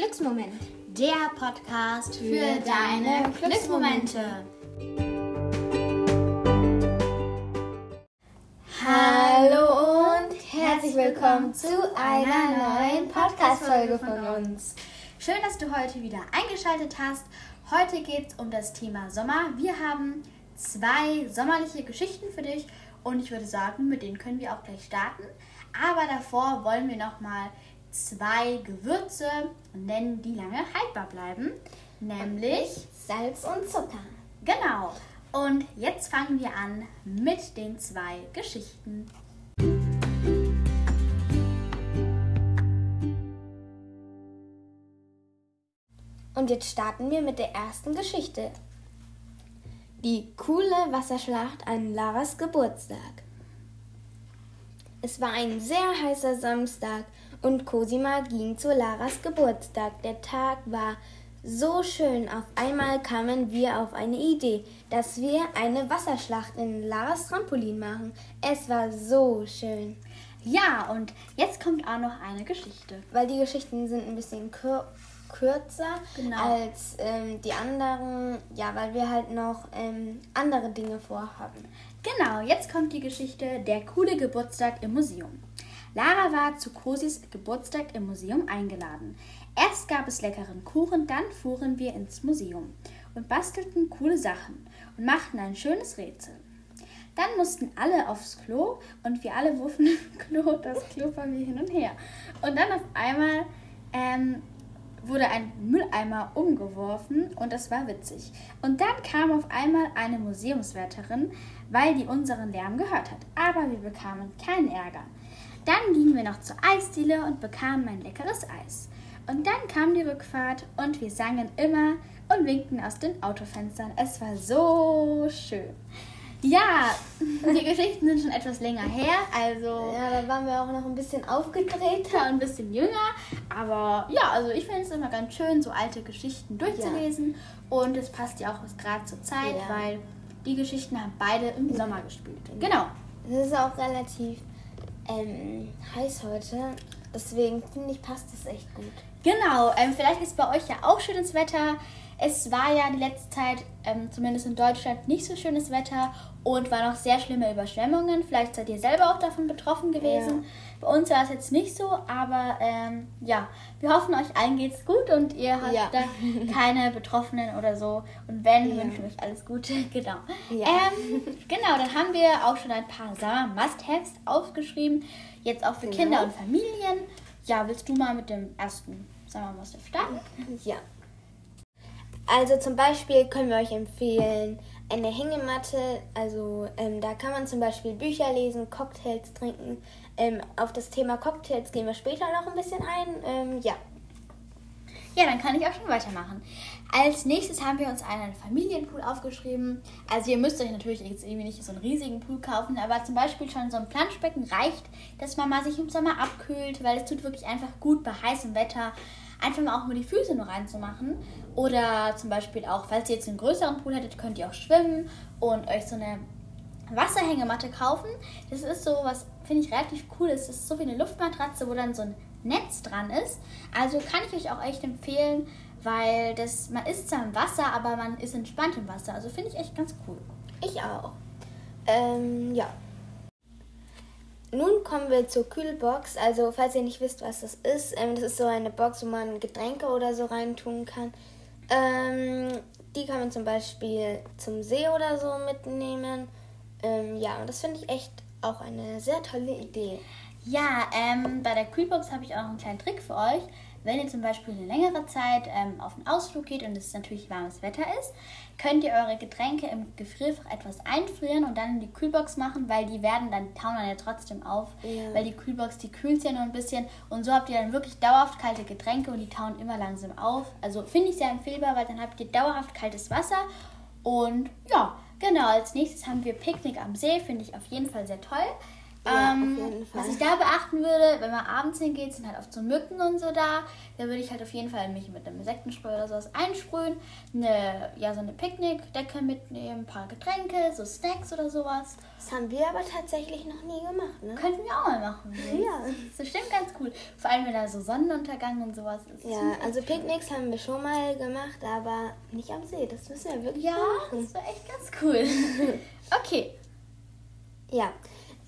Glücksmoment. Der Podcast für deine Glücksmomente. Hallo und herzlich willkommen zu einer neuen Podcast-Folge von uns. Schön, dass du heute wieder eingeschaltet hast. Heute geht es um das Thema Sommer. Wir haben zwei sommerliche Geschichten für dich und ich würde sagen, mit denen können wir auch gleich starten. Aber davor wollen wir nochmal zwei Gewürze nennen, die lange haltbar bleiben, nämlich Salz und Zucker. Genau. Und jetzt fangen wir an mit den zwei Geschichten. Und jetzt starten wir mit der ersten Geschichte. Die coole Wasserschlacht an Laras Geburtstag. Es war ein sehr heißer Samstag und Cosima ging zu Laras Geburtstag. Der Tag war so schön. Auf einmal kamen wir auf eine Idee, dass wir eine Wasserschlacht in Laras Trampolin machen. Es war so schön. Ja, und jetzt kommt auch noch eine Geschichte. Weil die Geschichten sind ein bisschen kür kürzer Genau. als ähm, die anderen. Ja, weil wir halt noch ähm, andere Dinge vorhaben. Genau, jetzt kommt die Geschichte Der coole Geburtstag im Museum. Lara war zu Cosis Geburtstag im Museum eingeladen. Erst gab es leckeren Kuchen, dann fuhren wir ins Museum und bastelten coole Sachen und machten ein schönes Rätsel. Dann mussten alle aufs Klo und wir alle wurfen im Klo das Klopapier hin und her. Und dann auf einmal ähm, wurde ein Mülleimer umgeworfen und das war witzig. Und dann kam auf einmal eine Museumswärterin, weil die unseren Lärm gehört hat. Aber wir bekamen keinen Ärger. Dann gingen wir noch zur Eisdiele und bekamen ein leckeres Eis. Und dann kam die Rückfahrt und wir sangen immer und winkten aus den Autofenstern. Es war so schön. Ja, die Geschichten sind schon etwas länger her, also Ja, da waren wir auch noch ein bisschen aufgedreht. älter und ein bisschen jünger. Aber ja, also ich finde es immer ganz schön, so alte Geschichten durchzulesen. Und es passt ja auch gerade zur Zeit, Ja. weil die Geschichten haben beide im Sommer gespielt. Genau. Es ist auch relativ ähm, heiß heute. Deswegen finde ich, passt es echt gut. Genau, ähm, vielleicht ist bei euch ja auch schönes Wetter. Es war ja die letzte Zeit, ähm, zumindest in Deutschland, nicht so schönes Wetter und war noch sehr schlimme Überschwemmungen. Vielleicht seid ihr selber auch davon betroffen gewesen. Bei uns war es jetzt nicht so, aber ähm, ja, wir hoffen, euch allen geht's gut und ihr habt Ja. da keine Betroffenen oder so. Und wenn, Ja. wünschen euch alles Gute. Genau. Ja. Ähm, genau, dann haben wir auch schon ein paar Sommer-Must-Haves aufgeschrieben. Jetzt auch für Genau. Kinder und Familien. Ja, willst du mal mit dem ersten Sommer-Must-Have starten? Ja. Also zum Beispiel können wir euch empfehlen, eine Hängematte. Also ähm, da kann man zum Beispiel Bücher lesen, Cocktails trinken. Ähm, auf das Thema Cocktails gehen wir später noch ein bisschen ein. Ähm, ja. Ja, dann kann ich auch schon weitermachen. Als nächstes haben wir uns einen Familienpool aufgeschrieben. Also ihr müsst euch natürlich jetzt irgendwie nicht so einen riesigen Pool kaufen, aber zum Beispiel schon so ein Planschbecken reicht, dass man mal sich im Sommer abkühlt, weil es tut wirklich einfach gut bei heißem Wetter, einfach mal auch nur die Füße nur reinzumachen. Oder zum Beispiel auch, falls ihr jetzt einen größeren Pool hättet, könnt ihr auch schwimmen und euch so eine Wasserhängematte kaufen. Das ist so was, finde ich relativ cool. ist. Das ist so wie eine Luftmatratze, wo dann so ein Netz dran ist. Also kann ich euch auch echt empfehlen, weil das, man ist zwar im Wasser, aber man ist entspannt im Wasser. Also finde ich echt ganz cool. Ich auch. Ähm, ja. Nun kommen wir zur Kühlbox. Also, falls ihr nicht wisst, was das ist, ähm, das ist so eine Box, wo man Getränke oder so reintun kann. Ähm, die kann man zum Beispiel zum See oder so mitnehmen. Ähm, ja, und das finde ich echt auch eine sehr tolle Idee. Ja, ähm, bei der Kühlbox habe ich auch noch einen kleinen Trick für euch. Wenn ihr zum Beispiel eine längere Zeit ähm, auf einen Ausflug geht und es natürlich warmes Wetter ist, könnt ihr eure Getränke im Gefrierfach etwas einfrieren und dann in die Kühlbox machen, weil die werden dann, tauen dann ja trotzdem auf, Ja. weil die Kühlbox, die kühlt ja nur ein bisschen und so habt ihr dann wirklich dauerhaft kalte Getränke und die tauen immer langsam auf. Also finde ich sehr empfehlbar, weil dann habt ihr dauerhaft kaltes Wasser und ja, genau, als nächstes haben wir Picknick am See, finde ich auf jeden Fall sehr toll. Ja, Ähm. Was ich da beachten würde, wenn man abends hingeht, sind halt oft so Mücken und so da. Da würde ich halt auf jeden Fall mich mit einem Insektenspray oder sowas einsprühen. Eine, ja, so eine Picknickdecke mitnehmen, ein paar Getränke, so Snacks oder sowas. Das haben wir aber tatsächlich noch nie gemacht, ne? Könnten wir auch mal machen. Ja. Das ist bestimmt ganz cool. Vor allem, wenn da so Sonnenuntergang und sowas ist. Ja, also Picknicks haben wir schon mal gemacht, aber nicht am See. Das müssen wir wirklich Ja, machen. das war echt ganz cool. Okay. Ja,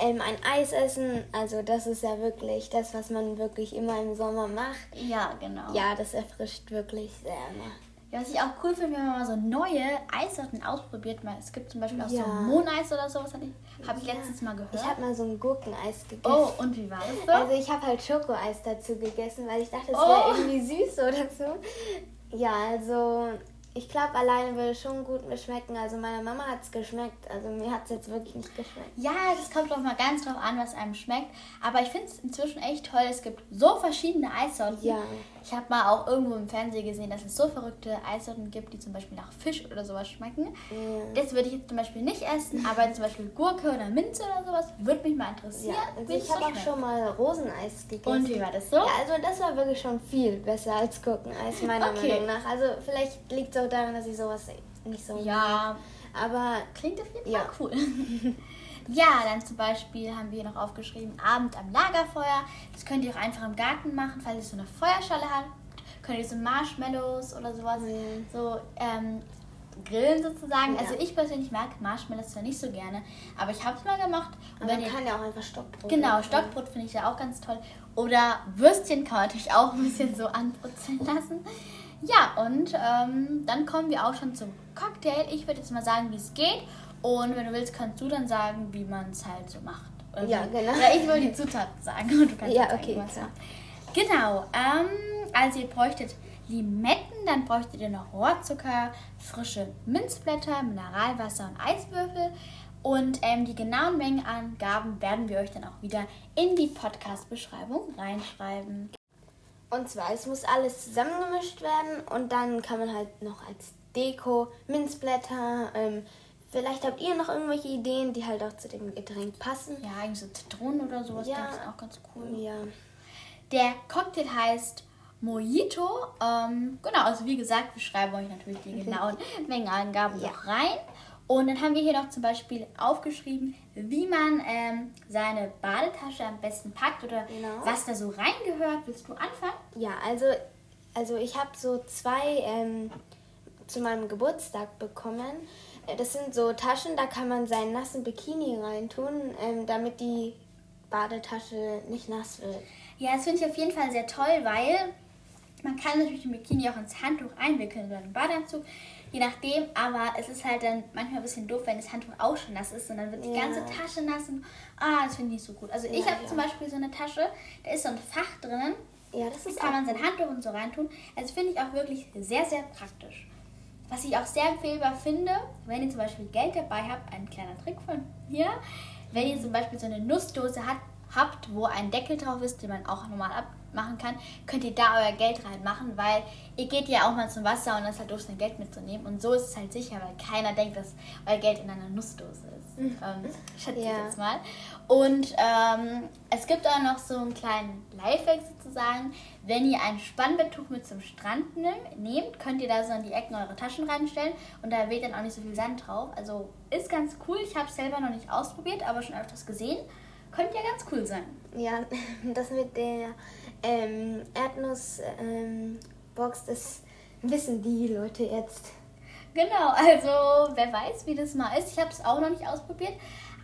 ähm, ein Eis essen, also das ist ja wirklich das, was man wirklich immer im Sommer macht. Ja, genau. Ja, das erfrischt wirklich sehr immer. Ja, was ich auch cool finde, wenn man mal so neue Eissorten ausprobiert. Es gibt zum Beispiel auch Ja. so Mohneis oder sowas, habe ich, hab ich Ja. letztens mal gehört. Ich habe mal so ein Gurkeneis gegessen. oh, und wie war das so? Also ich habe halt Schokoeis dazu gegessen, weil ich dachte, es Oh. wäre irgendwie süß oder so. Ja, also ich glaube, alleine würde es schon gut mir schmecken. Also meiner Mama hat es geschmeckt. Also mir hat es jetzt wirklich nicht geschmeckt. Ja, das kommt doch mal ganz drauf an, was einem schmeckt. Aber ich finde es inzwischen echt toll. Es gibt so verschiedene Eissorten. Ja. Ich habe mal auch irgendwo im Fernsehen gesehen, dass es so verrückte Eissorten gibt, die zum Beispiel nach Fisch oder sowas schmecken. Ja. Das würde ich jetzt zum Beispiel nicht essen, aber zum Beispiel Gurke oder Minze oder sowas würde mich mal interessieren. Ja, also ich habe auch schon mal Roseneis gegessen. Und wie war das so? Ja, also das war wirklich schon viel besser als Gurkeneis, meiner Okay. Meinung nach. Also vielleicht liegt es auch daran, dass ich sowas nicht so Ja, mag. Aber Klingt auf jeden Ja. Fall cool. ja, dann zum Beispiel haben wir noch aufgeschrieben, Abend am Lagerfeuer. Das könnt ihr auch einfach im Garten machen, falls ihr so eine Feuerschale habt. Könnt ihr so Marshmallows oder sowas Mhm. so ähm, grillen sozusagen. Ja. Also ich persönlich mag Marshmallows zwar nicht so gerne, aber ich habe es mal gemacht. Und aber wenn man kann ja auch einfach Stockbrot Genau. Stockbrot finde ich ja auch ganz toll. Oder Würstchen kann man natürlich auch ein bisschen so anbrutzeln lassen. Ja, und ähm, dann kommen wir auch schon zum Cocktail. Ich würde jetzt mal sagen, wie es geht. Und wenn du willst, kannst du dann sagen, wie man es halt so macht. Oder Ja, wie- genau. Oder ich will die Zutaten sagen und du kannst Ja, sagen, okay, macht. Genau, ähm, also ihr bräuchtet Limetten, dann bräuchtet ihr noch Rohrzucker, frische Minzblätter, Mineralwasser und Eiswürfel. Und ähm, die genauen Mengenangaben werden wir euch dann auch wieder in die Podcast-Beschreibung reinschreiben. Und zwar, es muss alles zusammengemischt werden und dann kann man halt noch als Deko Minzblätter, ähm, vielleicht habt ihr noch irgendwelche Ideen, die halt auch zu dem Getränk passen. Ja, eigentlich so Zitronen oder sowas, Ja. denke ich, auch ganz cool. Ja. Der Cocktail heißt Mojito. Ähm, genau, also wie gesagt, wir schreiben euch natürlich die genauen Mengenangaben Ja. noch rein. Und dann haben wir hier noch zum Beispiel aufgeschrieben, wie man ähm, seine Badetasche am besten packt oder Genau. was da so reingehört. Willst du anfangen? Ja, also, also ich habe so zwei ähm, zu meinem Geburtstag bekommen. Äh, Das sind so Taschen, da kann man seinen nassen Bikini reintun, ähm, damit die Badetasche nicht nass wird. Ja, das finde ich auf jeden Fall sehr toll, weil man kann natürlich den Bikini auch ins Handtuch einwickeln oder einen Badeanzug, je nachdem. Aber es ist halt dann manchmal ein bisschen doof, wenn das Handtuch auch schon nass ist und dann wird die Ja. ganze Tasche nass und ah, das finde ich nicht so gut. Also ich Ja, habe ja. zum Beispiel so eine Tasche, da ist so ein Fach drinnen, Ja, das da ist kann auch man sein Handtuch und so reintun. Also finde ich auch wirklich sehr, sehr praktisch. Was ich auch sehr empfehlbar finde, wenn ihr zum Beispiel Geld dabei habt, ein kleiner Trick von mir, wenn ihr zum Beispiel so eine Nussdose hat, habt, wo ein Deckel drauf ist, den man auch normal abmachen kann, könnt ihr da euer Geld reinmachen, weil ihr geht ja auch mal zum Wasser und das ist halt doof, sein Geld mitzunehmen. Und so ist es halt sicher, weil keiner denkt, dass euer Geld in einer Nussdose ist. Ähm, schätze ich Ja. jetzt mal. Und ähm, es gibt auch noch so einen kleinen Lifehack sozusagen. Wenn ihr ein Spannbetttuch mit zum Strand nehmt, könnt ihr da so in die Ecken eure Taschen reinstellen und da weht dann auch nicht so viel Sand drauf. Also ist ganz cool. Ich habe es selber noch nicht ausprobiert, aber schon öfters gesehen. Könnte ja ganz cool sein. Ja, das mit der ähm, Erdnussbox, ähm, das wissen die Leute jetzt. Genau, also wer weiß, wie das mal ist. Ich habe es auch noch nicht ausprobiert,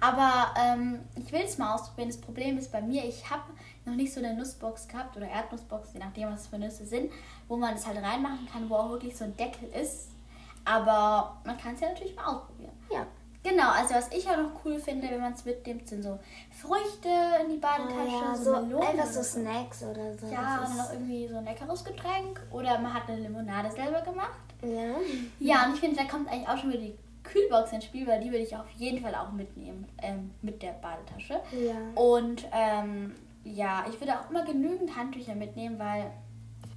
aber ähm, ich will es mal ausprobieren. Das Problem ist bei mir, ich habe noch nicht so eine Nussbox gehabt oder Erdnussbox, je nachdem, was für Nüsse sind, wo man es halt reinmachen kann, wo auch wirklich so ein Deckel ist. Aber man kann es ja natürlich mal ausprobieren. Ja. Genau, also was ich auch noch cool finde, wenn man es mitnimmt, sind so Früchte in die Badetasche, ja, so, so Melonen einfach so Snacks oder so. Ja, und dann noch irgendwie so ein leckeres Getränk oder man hat eine Limonade selber gemacht. ja. Ja, und ich finde, da kommt eigentlich auch schon wieder die Kühlbox ins Spiel, weil die würde ich auf jeden Fall auch mitnehmen ähm, mit der Badetasche. Ja. Und ähm, ja, ich würde auch immer genügend Handtücher mitnehmen, weil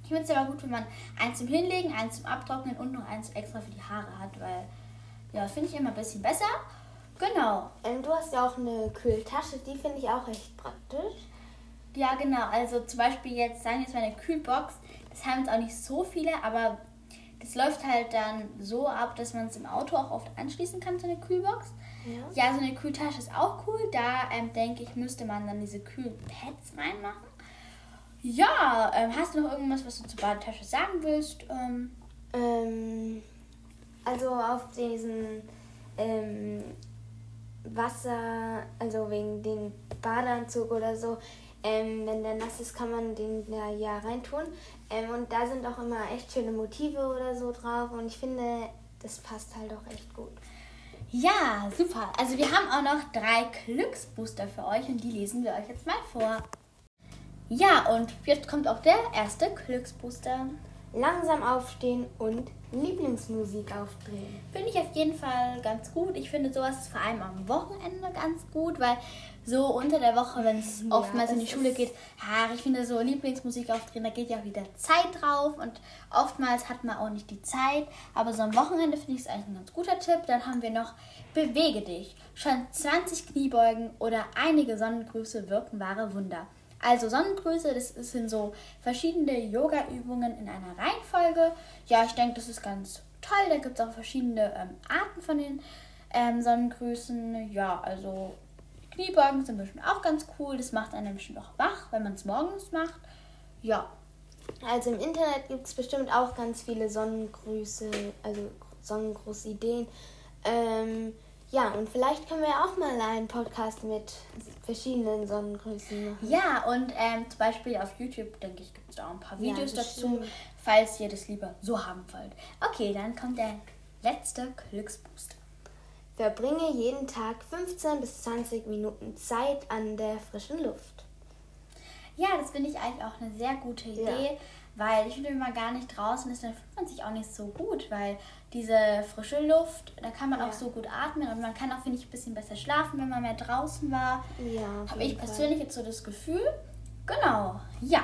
ich finde es aber gut, wenn man eins zum Hinlegen, eins zum Abtrocknen und noch eins extra für die Haare hat, weil ja, das finde ich immer ein bisschen besser. Genau. Ähm, du hast ja auch eine Kühltasche, die finde ich auch echt praktisch. Ja, genau. Also zum Beispiel jetzt, sagen wir jetzt mal eine Kühlbox. Das haben jetzt auch nicht so viele, aber das läuft halt dann so ab, dass man es im Auto auch oft anschließen kann, so eine Kühlbox. Ja. Ja, so eine Kühltasche ist auch cool. Da ähm, denke ich, müsste man dann diese Kühlpads reinmachen. Ja, ähm, hast du noch irgendwas, was du zur Badetasche sagen willst? Ähm, Ähm, also auf diesen ähm, Wasser, also wegen dem Badeanzug oder so, ähm, wenn der nass ist, kann man den da ja reintun. Ähm, und da sind auch immer echt schöne Motive oder so drauf und ich finde, das passt halt auch echt gut. ja, super. Also wir haben auch noch drei Glücksbooster für euch und die lesen wir euch jetzt mal vor. Ja, und jetzt kommt auch der erste Glücksbooster. Langsam aufstehen und Lieblingsmusik aufdrehen. Finde ich auf jeden Fall ganz gut. Ich finde sowas ist vor allem am Wochenende ganz gut, weil so unter der Woche, wenn es Ja, oftmals in die Schule geht, ja, ich finde so Lieblingsmusik aufdrehen, da geht ja auch wieder Zeit drauf und oftmals hat man auch nicht die Zeit. Aber so am Wochenende finde ich es eigentlich ein ganz guter Tipp. Dann haben wir noch Bewege dich. Schon 20 Kniebeugen oder einige Sonnengrüße wirken wahre Wunder. Also Sonnengrüße, das sind so verschiedene Yoga-Übungen in einer Reihenfolge. Ja, ich denke, das ist ganz toll. Da gibt es auch verschiedene ähm, Arten von den ähm, Sonnengrüßen. Ja, also Kniebeugen sind bestimmt auch ganz cool. Das macht einen bestimmt auch wach, wenn man es morgens macht. Ja, Also im Internet gibt es bestimmt auch ganz viele Sonnengrüße, also Sonnengrußideen. Ähm, ja, und vielleicht können wir auch mal einen Podcast mit verschiedenen Sonnengrüßen machen. Ja, und ähm, zum Beispiel auf YouTube, denke ich, gibt es da auch ein paar Ja, Videos dazu, bestimmt. falls ihr das lieber so haben wollt. Okay, dann kommt der letzte Glücksbooster. Verbringe jeden Tag 15 bis 20 Minuten Zeit an der frischen Luft. Ja, das finde ich eigentlich auch eine sehr gute Ja. Idee, weil ich finde, wenn man gar nicht draußen ist, dann fühlt man sich auch nicht so gut, weil diese frische Luft, da kann man Ja. auch so gut atmen und man kann auch, finde ich, ein bisschen besser schlafen, wenn man mehr draußen war. Ja, Habe ich Fall. persönlich jetzt so das Gefühl. Genau, ja.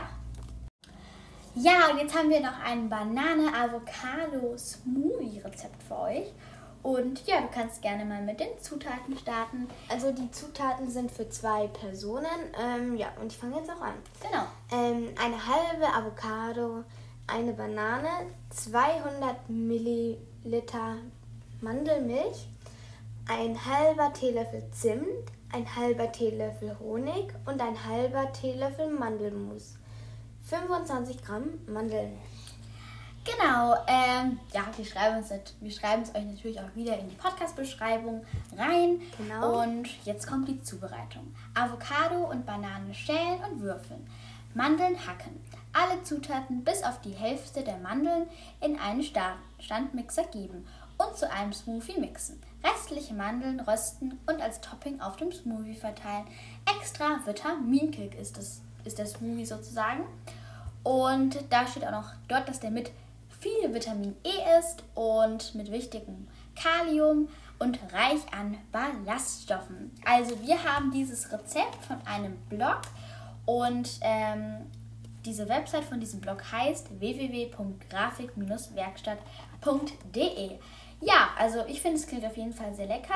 Ja, und jetzt haben wir noch ein Banane-Avocado-Smoothie-Rezept für euch. Und ja, du kannst gerne mal mit den Zutaten starten. Also die Zutaten sind für zwei Personen. Ähm, ja, und ich fange jetzt auch an. Genau. Ähm, eine halbe Avocado, eine Banane, 200 Milliliter Mandelmilch, ein halber Teelöffel Zimt, ein halber Teelöffel Honig und ein halber Teelöffel Mandelmus. 25 Gramm Mandeln. Genau, ähm, ja, wir schreiben, nat- wir schreiben es euch natürlich auch wieder in die Podcast-Beschreibung rein. Genau. Und jetzt kommt die Zubereitung. Avocado und Banane schälen und würfeln. Mandeln hacken. Alle Zutaten bis auf die Hälfte der Mandeln in einen Sta- Standmixer geben und zu einem Smoothie mixen. Restliche Mandeln rösten und als Topping auf dem Smoothie verteilen. Extra Vitaminkick ist, das, ist der Smoothie sozusagen. Und da steht auch noch dort, dass der mit viel Vitamin E ist und mit wichtigem Kalium und reich an Ballaststoffen. Also wir haben dieses Rezept von einem Blog und ähm, diese Website von diesem Blog heißt www.grafik-werkstatt.de. Ja, also ich finde es klingt auf jeden Fall sehr lecker.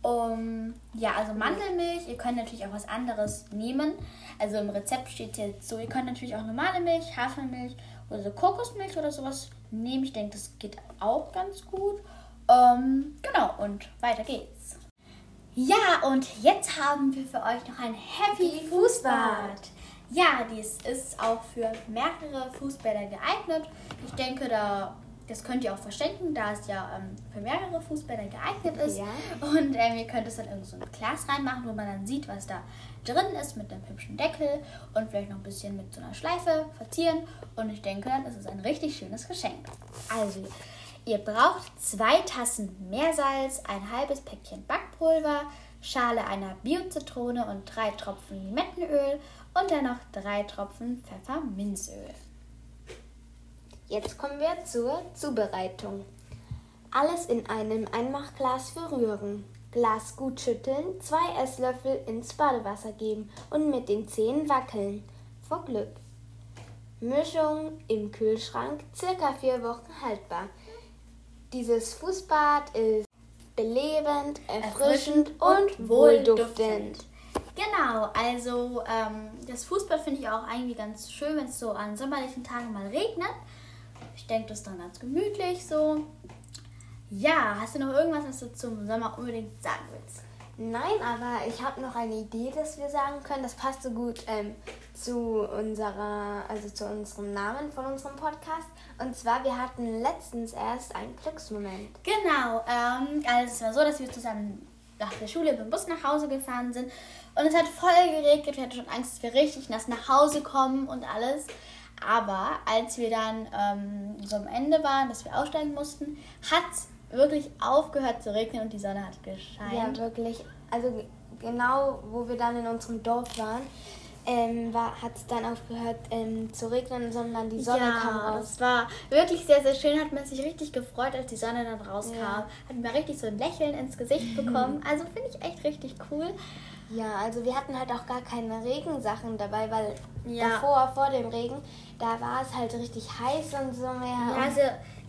Um, ja, also Mandelmilch, ihr könnt natürlich auch was anderes nehmen. Also im Rezept steht jetzt so, ihr könnt natürlich auch normale Milch, Hafermilch oder so Kokosmilch oder sowas nehmen. Ich denke, das geht auch ganz gut. Ähm, genau, und weiter geht's. Ja, und jetzt haben wir für euch noch ein Happy Fußbad. Ja, dies ist auch für mehrere Fußbäder geeignet. Ich denke, da das könnt ihr auch verschenken, da es ja ähm, für mehrere Fußbäder geeignet ist. Ja. Und ähm, ihr könnt es dann in so ein Glas reinmachen, wo man dann sieht, was da drin ist mit einem hübschen Deckel und vielleicht noch ein bisschen mit so einer Schleife verzieren. Und ich denke, dann ist es ein richtig schönes Geschenk. Also, ihr braucht zwei Tassen Meersalz, ein halbes Päckchen Backpulver, Schale einer Biozitrone und drei Tropfen Limettenöl und dann noch drei Tropfen Pfefferminzöl. Jetzt kommen wir zur Zubereitung. Alles in einem Einmachglas verrühren. Glas gut schütteln, zwei Esslöffel ins Badewasser geben und mit den Zehen wackeln. Vor Glück. Mischung im Kühlschrank, circa vier Wochen haltbar. Dieses Fußbad ist belebend, erfrischend und wohlduftend. Genau, also ähm, das Fußball finde ich auch irgendwie ganz schön, wenn es so an sommerlichen Tagen mal regnet. Ich denke, das ist dann ganz gemütlich so. Ja, hast du noch irgendwas, was du zum Sommer unbedingt sagen willst? Nein, aber ich habe noch eine Idee, dass wir sagen können. Das passt so gut ähm, zu unserer, also zu unserem Namen von unserem Podcast. Und zwar, wir hatten letztens erst einen Glücksmoment. Genau, ähm, also es war so, dass wir zusammen nach der Schule mit dem Bus nach Hause gefahren sind und es hat voll geregnet. Wir hatten schon Angst, dass wir richtig nass nach Hause kommen und alles. Aber als wir dann ähm, so am Ende waren, dass wir aussteigen mussten, hat es wirklich aufgehört zu regnen und die Sonne hat gescheint. Ja, wirklich. Also genau, wo wir dann in unserem Dorf waren, ähm, hat es dann aufgehört ähm, zu regnen, sondern die Sonne ja, kam raus. Es war wirklich sehr, sehr schön. Hat man sich richtig gefreut, als die Sonne dann rauskam. Ja. Hat man richtig so ein Lächeln ins Gesicht bekommen. Also finde ich echt richtig cool. Ja, also wir hatten halt auch gar keine Regensachen dabei, weil Ja. davor, vor dem Regen, da war es halt richtig heiß und so mehr. Ja, also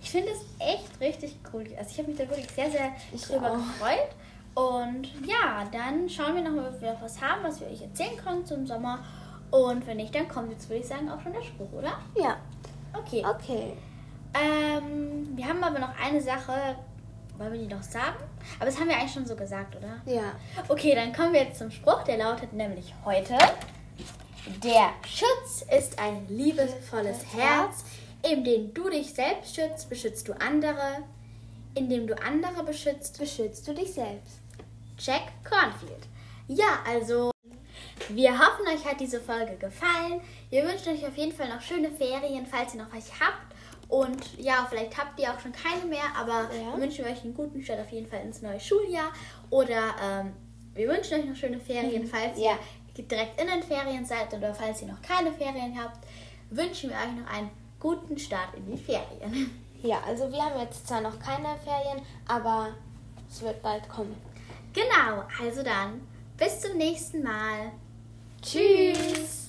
ich finde es echt richtig cool. Also ich habe mich da wirklich sehr, sehr Ich drüber auch. gefreut. Und ja, dann schauen wir nochmal, ob wir noch was haben, was wir euch erzählen können zum Sommer. Und wenn nicht, dann kommt jetzt, würde ich sagen, auch schon der Spruch, oder? ja, Okay. okay. Ähm, wir haben aber noch eine Sache. Wollen wir die noch sagen? Aber das haben wir eigentlich schon so gesagt, oder? Ja. Okay, dann kommen wir jetzt zum Spruch. Der lautet nämlich heute: Der Schutz ist ein liebevolles Herz. Indem du dich selbst schützt, beschützt du andere. Indem du andere beschützt, Beschützt du dich selbst. Jack Cornfield. Ja, also wir hoffen, euch hat diese Folge gefallen. Wir wünschen euch auf jeden Fall noch schöne Ferien, falls ihr noch welche habt. Und ja, vielleicht habt ihr auch schon keine mehr, aber Ja. wir wünschen euch einen guten Start auf jeden Fall ins neue Schuljahr. Oder ähm, wir wünschen euch noch schöne Ferien, falls Ja. ihr direkt in den Ferien seid oder falls ihr noch keine Ferien habt, wünschen wir euch noch einen guten Start in die Ferien. Ja, also wir haben jetzt zwar noch keine Ferien, aber es wird bald kommen. Genau, also dann bis zum nächsten Mal. Tschüss.